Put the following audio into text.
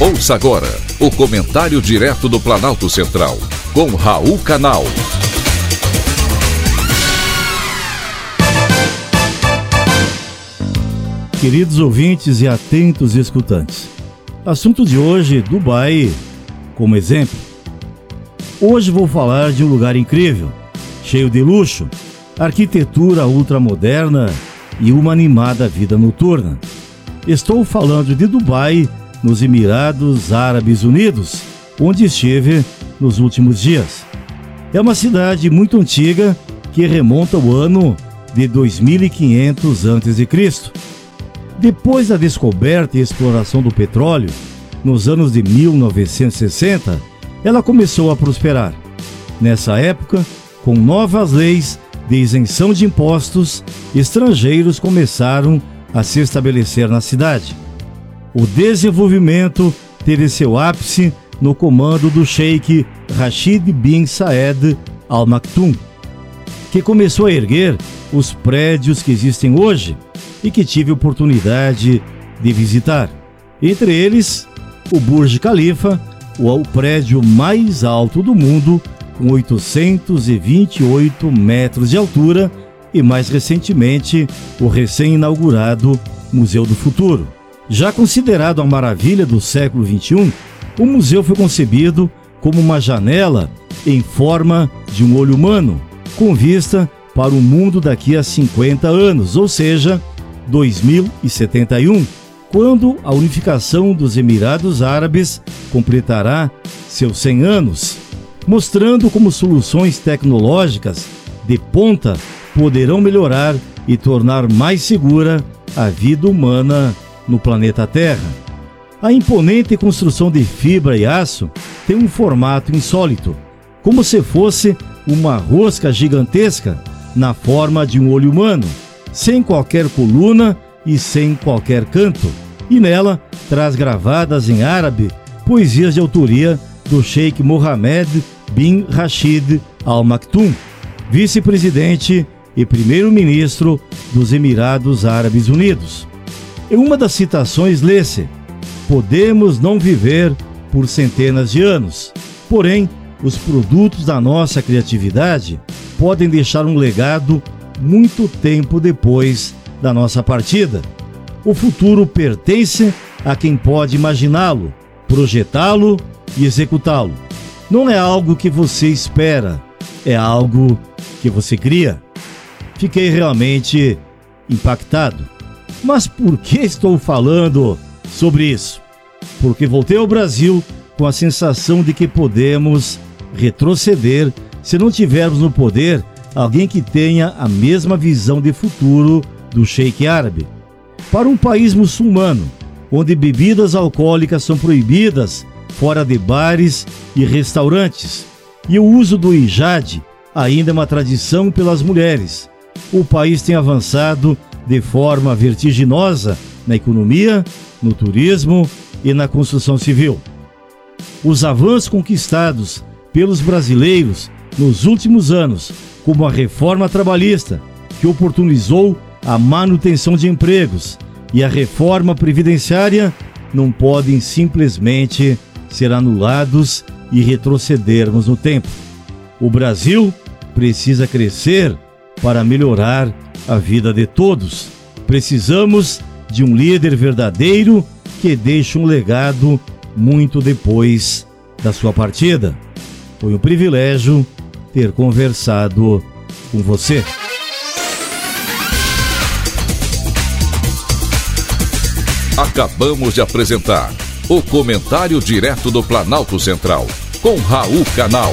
Ouça agora o comentário direto do Planalto Central, com Raul Canal. Queridos ouvintes e atentos escutantes, assunto de hoje: Dubai como exemplo. Hoje vou falar de um lugar incrível, cheio de luxo, arquitetura ultramoderna e uma animada vida noturna. Estou falando de Dubai, nos Emirados Árabes Unidos, onde estive nos últimos dias. É uma cidade muito antiga que remonta ao ano de 2500 a.C. Depois da descoberta e exploração do petróleo, nos anos de 1960, ela começou a prosperar. Nessa época, com novas leis de isenção de impostos, estrangeiros começaram a se estabelecer na cidade. O desenvolvimento teve seu ápice no comando do sheik Rashid bin Saed Al Maktoum, que começou a erguer os prédios que existem hoje e que tive oportunidade de visitar. Entre eles, o Burj Khalifa, o prédio mais alto do mundo, com 828 metros de altura, e mais recentemente o recém-inaugurado Museu do Futuro. Já considerado a maravilha do século XXI, o museu foi concebido como uma janela em forma de um olho humano, com vista para o mundo daqui a 50 anos, ou seja, 2071 quando a unificação dos Emirados Árabes completará seus 100 anos, mostrando como soluções tecnológicas de ponta poderão melhorar e tornar mais segura a vida humana no planeta Terra. A imponente construção de fibra e aço tem um formato insólito, como se fosse uma rosca gigantesca na forma de um olho humano, sem qualquer coluna e sem qualquer canto e nela traz gravadas em árabe poesias de autoria do Sheikh Mohammed bin Rashid Al Maktoum, vice-presidente e primeiro-ministro dos Emirados Árabes Unidos. Em uma das citações lê-se: Podemos não viver por centenas de anos, porém, os produtos da nossa criatividade podem deixar um legado muito tempo depois da nossa partida. O futuro pertence a quem pode imaginá-lo, projetá-lo e executá-lo. Não é algo que você espera, é algo que você cria. Fiquei realmente impactado. Mas por que estou falando sobre isso? Porque voltei ao Brasil com a sensação de que podemos retroceder se não tivermos no poder alguém que tenha a mesma visão de futuro do Sheik árabe. Para um país muçulmano, onde bebidas alcoólicas são proibidas fora de bares e restaurantes, e o uso do hijab ainda é uma tradição pelas mulheres, o país tem avançado de forma vertiginosa na economia, no turismo e na construção civil. Os avanços conquistados pelos brasileiros nos últimos anos, como a reforma trabalhista, que oportunizou a manutenção de empregos e a reforma previdenciária não podem simplesmente ser anulados e retrocedermos no tempo. O Brasil precisa crescer para melhorar a vida de todos. Precisamos de um líder verdadeiro que deixe um legado muito depois da sua partida. Foi um privilégio ter conversado com você. Acabamos de apresentar o Comentário Direto do Planalto Central, com Raul Canal.